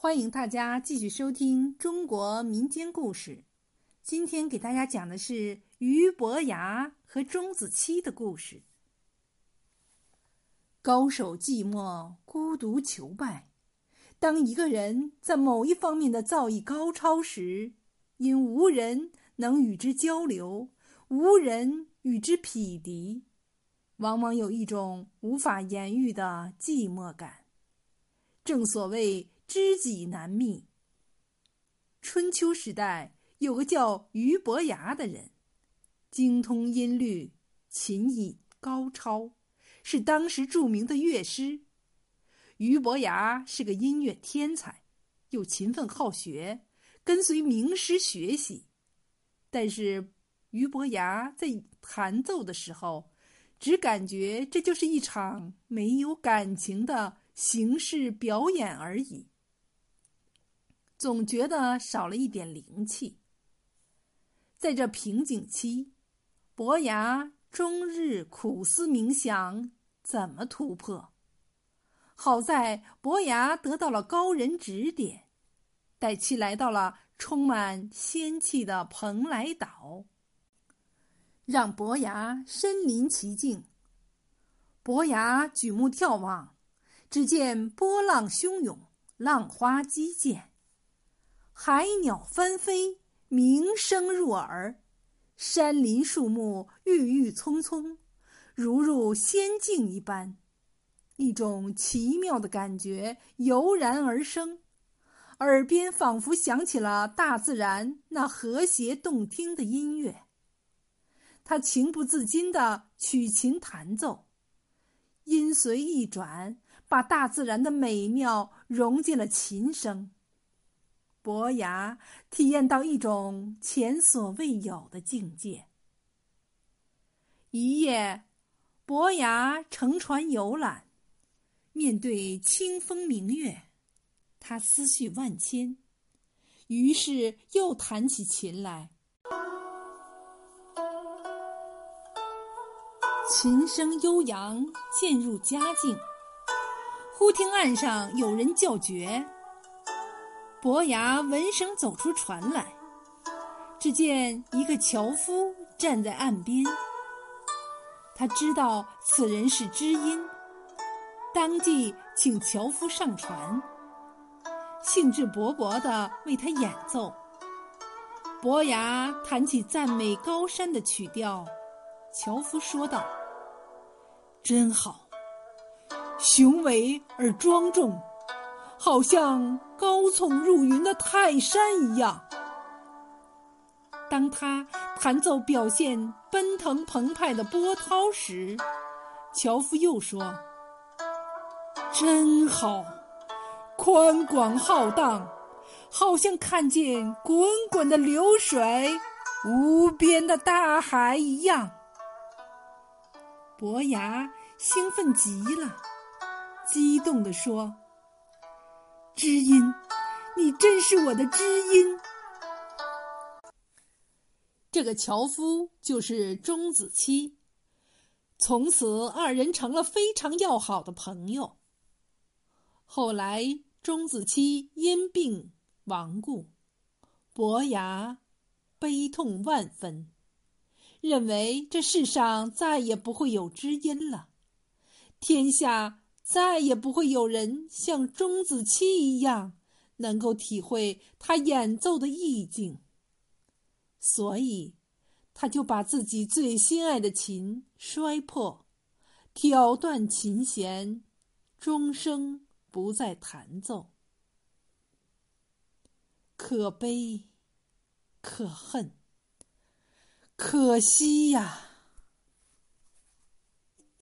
欢迎大家继续收听中国民间故事。今天给大家讲的是俞伯牙和钟子期的故事。高手寂寞，孤独求败。当一个人在某一方面的造诣高超时，因无人能与之交流，无人与之匹敌，往往有一种无法言喻的寂寞感。正所谓知己难觅。春秋时代有个叫俞伯牙的人，精通音律，琴艺高超，是当时著名的乐师。俞伯牙是个音乐天才，又勤奋好学，跟随名师学习。但是，俞伯牙在弹奏的时候，只感觉这就是一场没有感情的形式表演而已，总觉得少了一点灵气。在这瓶颈期，伯牙终日苦思冥想，怎么突破？好在伯牙得到了高人指点，带其来到了充满仙气的蓬莱岛，让伯牙身临其境。伯牙举目眺望，只见波浪汹涌，浪花激溅，海鸟翻飞，鸣声入耳，山林树木郁郁葱葱，如入仙境一般。一种奇妙的感觉油然而生，耳边仿佛响起了大自然那和谐动听的音乐。他情不自禁地取琴弹奏，音随意转，把大自然的美妙融进了琴声。伯牙体验到一种前所未有的境界。一夜，伯牙乘船游览。面对清风明月，他思绪万千，于是又弹起琴来。琴声悠扬，渐入佳境。忽听岸上有人叫绝。伯牙闻声走出船来，只见一个樵夫站在岸边。他知道此人是知音。当即请樵夫上船，兴致勃勃地为他演奏。伯牙弹起赞美高山的曲调，樵夫说道：“真好，雄伟而庄重，好像高耸入云的泰山一样。”当他弹奏表现奔腾澎湃的波涛时，樵夫又说。真好，宽广浩荡，好像看见滚滚的流水、无边的大海一样。伯牙兴奋极了，激动地说：“知音，你真是我的知音。”这个樵夫就是钟子期，从此二人成了非常要好的朋友。后来，钟子期因病亡故，伯牙悲痛万分，认为这世上再也不会有知音了，天下再也不会有人像钟子期一样能够体会他演奏的意境，所以，他就把自己最心爱的琴摔破，挑断琴弦，终生。不再弹奏，可悲，可恨，可惜呀。